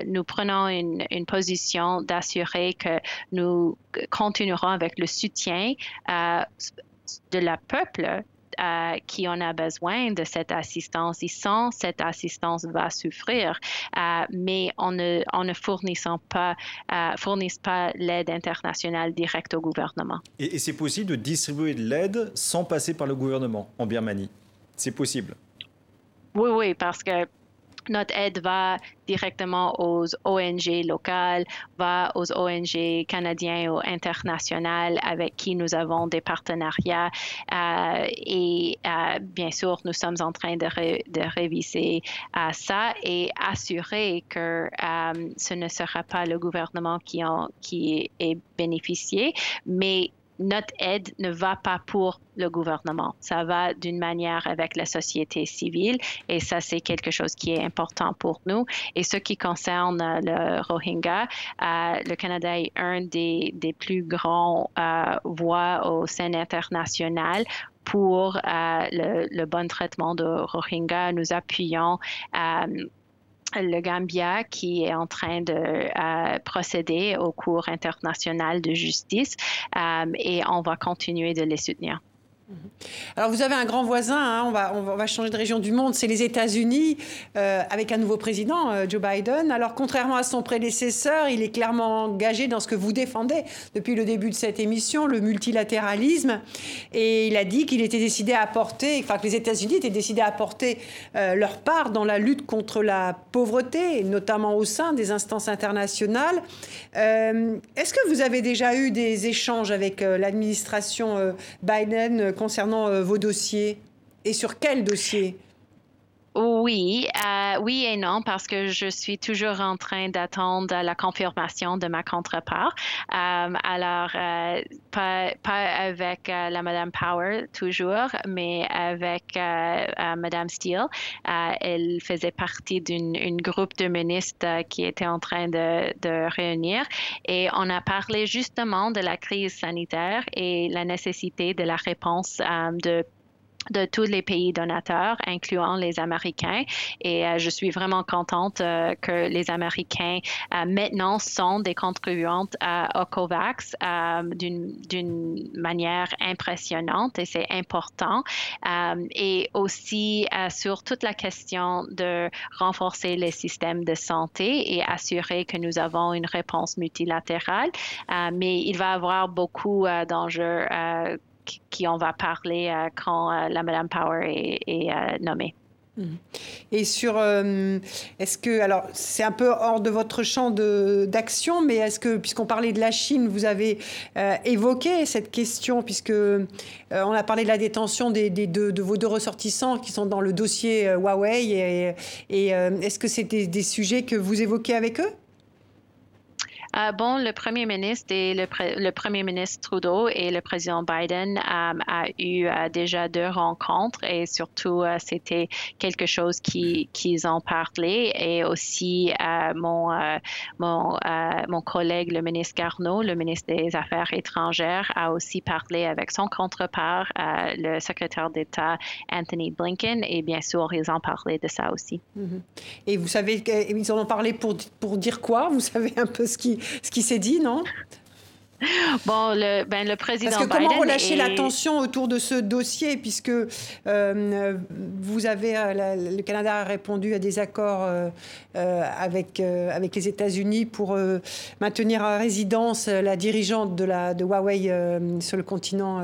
nous prenons une, position d'assurer que nous continuerons avec le soutien euh, de la peuple euh, qui en a besoin de cette assistance. Et sans cette assistance, va souffrir. Euh, mais on ne, fournissons pas, fournissent pas l'aide internationale directe au gouvernement. Et, et c'est possible de distribuer de l'aide sans passer par le gouvernement en Birmanie? C'est possible? Oui, oui, parce que notre aide va directement aux ONG locales, va aux ONG canadiens ou internationales avec qui nous avons des partenariats. Euh, et euh, bien sûr, nous sommes en train de, réviser euh, ça et assurer que ce ne sera pas le gouvernement qui, en, qui est bénéficié, mais notre aide ne va pas pour le gouvernement. Ça va d'une manière avec la société civile et ça, c'est quelque chose qui est important pour nous. Et ce qui concerne euh, le Rohingya, euh, le Canada est un des, plus grands euh, voix au sein international pour le, le, bon traitement de Rohingya. Nous appuyons le Gambia qui est en train de euh, procéder au cours international de justice euh, et on va continuer de les soutenir. Alors vous avez un grand voisin, hein, on, va, on, va, changer de région du monde, c'est les États-Unis, euh, avec un nouveau président, euh, Joe Biden. Alors contrairement à son prédécesseur, il est clairement engagé dans ce que vous défendez depuis le début de cette émission, le multilatéralisme. Et il a dit qu'il était décidé à apporter, enfin que les États-Unis étaient décidés à apporter euh, leur part dans la lutte contre la pauvreté, notamment au sein des instances internationales. Est-ce que vous avez déjà eu des échanges avec l'administration Biden concernant euh, vos dossiers et sur quel dossier? Oui, euh, oui et non, parce que je suis toujours en train d'attendre la confirmation de ma contrepart. Euh, alors, euh, pas, pas, avec la Madame Power toujours, mais avec Madame Steele. elle faisait partie d'un groupe de ministres qui était en train de, de réunir et on a parlé justement de la crise sanitaire et la nécessité de la réponse de de tous les pays donateurs, incluant les Américains. Et euh, je suis vraiment contente euh, que les Américains euh, maintenant sont des contribuantes à, COVAX d'une manière impressionnante et c'est important. et aussi sur toute la question de renforcer les systèmes de santé et assurer que nous avons une réponse multilatérale. mais il va y avoir beaucoup d'enjeux qui on va parler euh, quand euh, la Madame Power est, euh, nommée. Mhm. Et sur, est-ce que, alors c'est un peu hors de votre champ d'action, mais est-ce que, puisqu'on parlait de la Chine, vous avez évoqué cette question, puisque on a parlé de la détention des, de vos deux ressortissants qui sont dans le dossier Huawei, et, est-ce que c'était des sujets que vous évoquez avec eux? Euh, bon, le premier ministre et le, premier ministre Trudeau et le président Biden euh, a eu euh, déjà deux rencontres et surtout c'était quelque chose qui qu'ils ont parlé et aussi mon mon mon collègue le ministre Garneau, le ministre des Affaires étrangères, a aussi parlé avec son contrepart, le secrétaire d'État Anthony Blinken et bien sûr ils ont parlé de ça aussi. Mm-hmm. Et vous savez ils en ont parlé pour pour dire quoi? Vous savez un peu ce qui ce qui s'est dit, non? Bon, le, ben, le président Parce que comment relâcher la tension autour de ce dossier, puisque euh, vous avez, euh, le Canada a répondu à des accords euh, avec, avec les États-Unis pour maintenir à résidence la dirigeante de, la, de Huawei sur le continent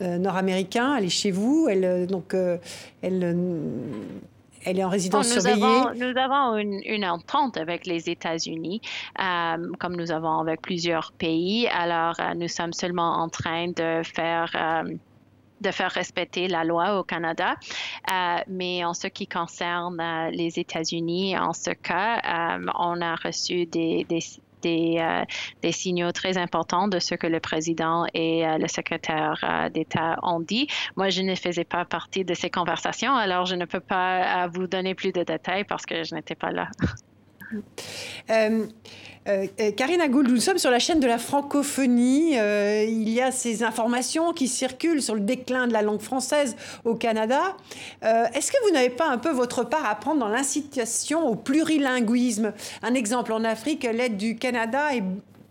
nord-américain. Elle est chez vous, elle, donc elle elle est en résidence nous surveillée. Avons, nous avons une, entente avec les États-Unis, euh, comme nous avons avec plusieurs pays. Alors, euh, nous sommes seulement en train de faire euh, de faire respecter la loi au Canada. mais en ce qui concerne les États-Unis, en ce cas, on a reçu des, des, des, euh, des, signaux très importants de ce que le président et euh, le secrétaire euh, d'État ont dit. Moi, je ne faisais pas partie de ces conversations, alors je ne peux pas vous donner plus de détails parce que je n'étais pas là. Euh, Karina Gould, nous sommes sur la chaîne de la francophonie. Euh, il y a ces informations qui circulent sur le déclin de la langue française au Canada. Est-ce que vous n'avez pas un peu votre part à prendre dans l'incitation au plurilinguisme? Un exemple, en Afrique, l'aide du Canada est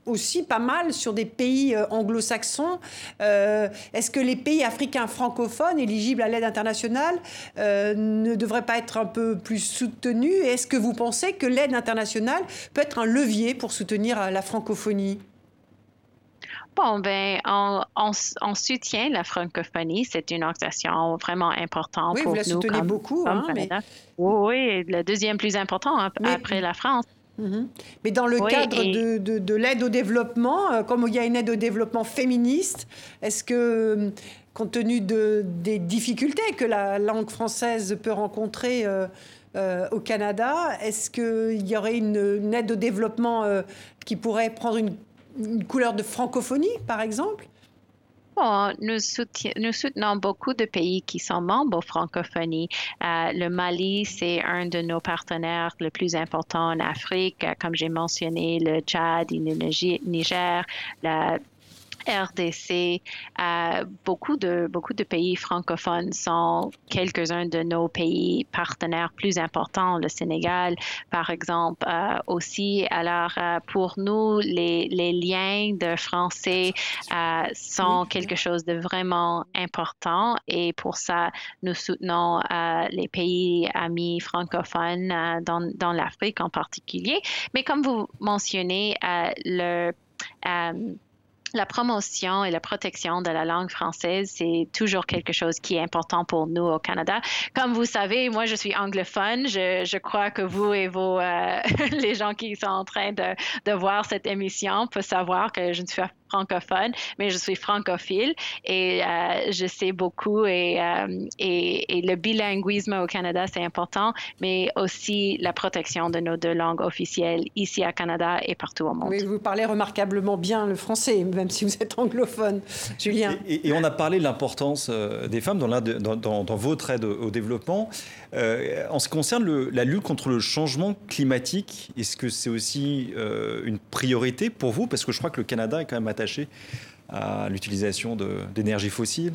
aussi pas mal sur des pays euh, anglo-saxons. Euh, est-ce que les pays africains francophones éligibles à l'aide internationale euh, ne devraient pas être un peu plus soutenus? Est-ce que vous pensez que l'aide internationale peut être un levier pour soutenir la francophonie? Bon, ben, on, soutient la francophonie. C'est une organisation vraiment importante oui, pour vous la soutenez beaucoup, hein, Oui, le deuxième plus important après la France. Mhm. Mais dans le cadre de, de, l'aide au développement, euh, comme il y a une aide au développement féministe, est-ce que, compte tenu de, des difficultés que la langue française peut rencontrer euh, euh, au Canada, est-ce qu'il y aurait une, aide au développement qui pourrait prendre une une couleur de francophonie, par exemple? Bon, nous, soutenons beaucoup de pays qui sont membres francophonie. Euh, le Mali, c'est un de nos partenaires le plus importants en Afrique. Comme j'ai mentionné, le Tchad, le Niger, la RDC, euh, beaucoup, de, beaucoup de pays francophones sont quelques-uns de nos pays partenaires plus importants, le Sénégal, par exemple, euh, aussi. Alors, euh, pour nous, les, les, liens de français sont quelque chose de vraiment important et pour ça, nous soutenons les pays amis francophones dans, dans l'Afrique en particulier. Mais comme vous mentionnez, le la promotion et la protection de la langue française, c'est toujours quelque chose qui est important pour nous au Canada. Comme vous savez, moi, je suis anglophone. Je, crois que vous et vos, euh, les gens qui sont en train de, de voir cette émission peuvent savoir que je ne suis francophone, mais je suis francophile et euh, je sais beaucoup et, euh, et, et, le bilinguisme au Canada, c'est important, mais aussi la protection de nos deux langues officielles ici à Canada et partout au monde. Oui, vous parlez remarquablement bien le français, même si vous êtes anglophone, Julien. Et, on a parlé de l'importance euh, des femmes dans, la, dans, dans, dans, votre aide au développement. en ce qui concerne le, la lutte contre le changement climatique, est-ce que c'est aussi une priorité pour vous? Parce que je crois que le Canada est quand même attaché à l'utilisation d'énergie fossile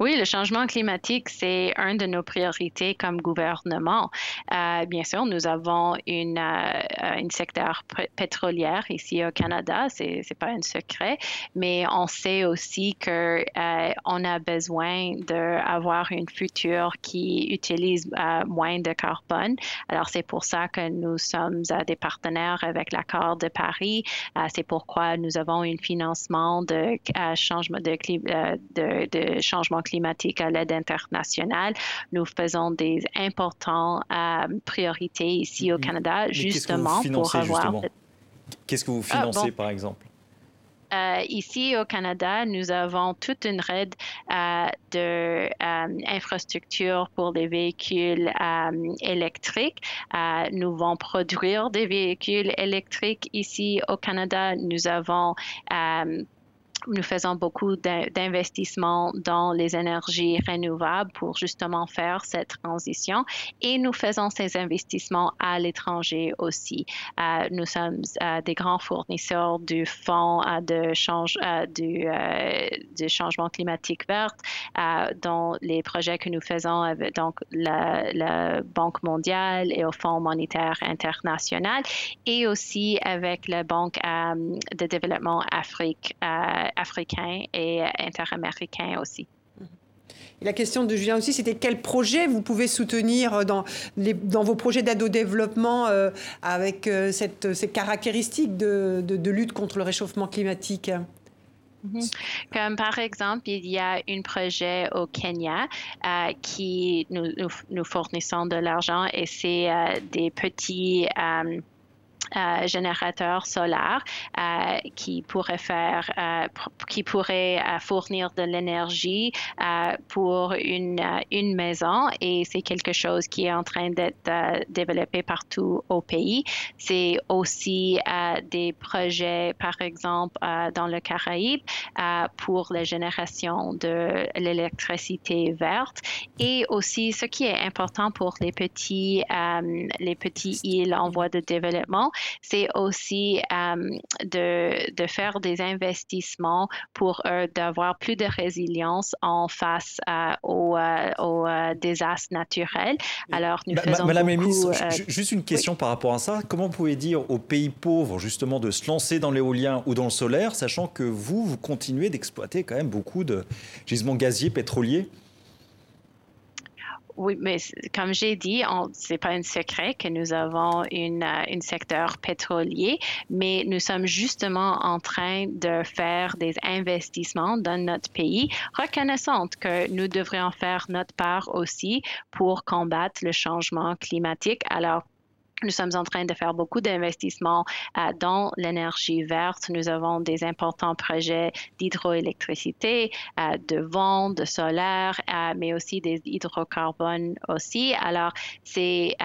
oui, le changement climatique, c'est un de nos priorités comme gouvernement. Euh, bien sûr, nous avons une, euh, une secteur pétrolière ici au Canada, c'est n'est pas un secret, mais on sait aussi que euh, on a besoin d'avoir une future qui utilise euh, moins de carbone. Alors, c'est pour ça que nous sommes des partenaires avec l'accord de Paris. c'est pourquoi nous avons un financement de changement de, de, de changement climatique à l'aide internationale. Nous faisons des importantes euh, priorités ici au Canada, justement pour avoir. Qu'est-ce que vous ah, financez, par exemple? Euh, ici au Canada, nous avons toute une règle euh, d'infrastructures euh, pour des véhicules électriques. nous allons produire des véhicules électriques ici au Canada. Nous avons nous faisons beaucoup d'investissements dans les énergies renouvelables pour justement faire cette transition et nous faisons ces investissements à l'étranger aussi. Euh, nous sommes euh, des grands fournisseurs du fonds euh, de, change, du, changement climatique vert, dont les projets que nous faisons avec donc la, la, Banque mondiale et au Fonds monétaire international et aussi avec la Banque de développement Afrique africains et interaméricains aussi. Et la question de Julien aussi, c'était quel projet vous pouvez soutenir dans, les, dans vos projets d'aide au développement euh, avec euh, cette, ces caractéristiques de, de, lutte contre le réchauffement climatique? Mm-hmm. Comme par exemple, il y a un projet au Kenya euh, qui nous, nous, fournissons de l'argent et c'est des petits euh, générateurs solaires euh, qui pourraient faire, euh, qui pourraient fournir de l'énergie pour une, une maison et c'est quelque chose qui est en train d'être développé partout au pays. C'est aussi des projets, par exemple, dans le Caraïbe pour la génération de l'électricité verte et aussi ce qui est important pour les petits, les petits îles en voie de développement, c'est aussi euh, de, de, faire des investissements pour eux d'avoir plus de résilience en face euh, aux, euh, désastres naturels. Alors, nous faisons Madame la ministre, juste une question par rapport à ça. Comment vous pouvez dire aux pays pauvres, justement, de se lancer dans l'éolien ou dans le solaire, sachant que vous, vous continuez d'exploiter quand même beaucoup de gisements gaziers, pétroliers oui, mais comme j'ai dit, ce n'est pas un secret que nous avons une, un secteur pétrolier, mais nous sommes justement en train de faire des investissements dans notre pays, reconnaissant que nous devrions faire notre part aussi pour combattre le changement climatique. Alors, nous sommes en train de faire beaucoup d'investissements euh, dans l'énergie verte. Nous avons des importants projets d'hydroélectricité, euh, de vent, de solaire, euh, mais aussi des hydrocarbones aussi. Alors, c'est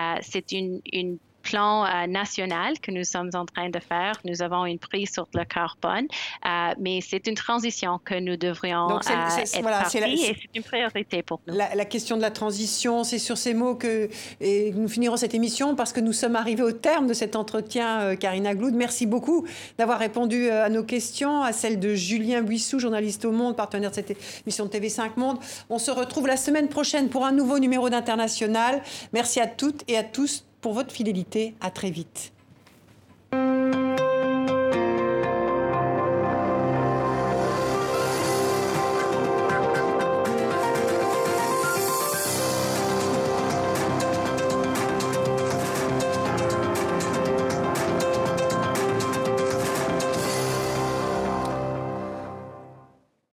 une, une plan euh, national que nous sommes en train de faire. Nous avons une prise sur le carbone, euh, mais c'est une transition que nous devrions Donc euh, être voilà, c'est et c'est une priorité pour nous. La, question de la transition, c'est sur ces mots que nous finirons cette émission parce que nous sommes arrivés au terme de cet entretien, Karina Gloud. Merci beaucoup d'avoir répondu à nos questions, à celles de Julien Buissou, journaliste au Monde, partenaire de cette émission de TV5 Monde. On se retrouve la semaine prochaine pour un nouveau numéro d'International. Merci à toutes et à tous pour votre fidélité. À très vite.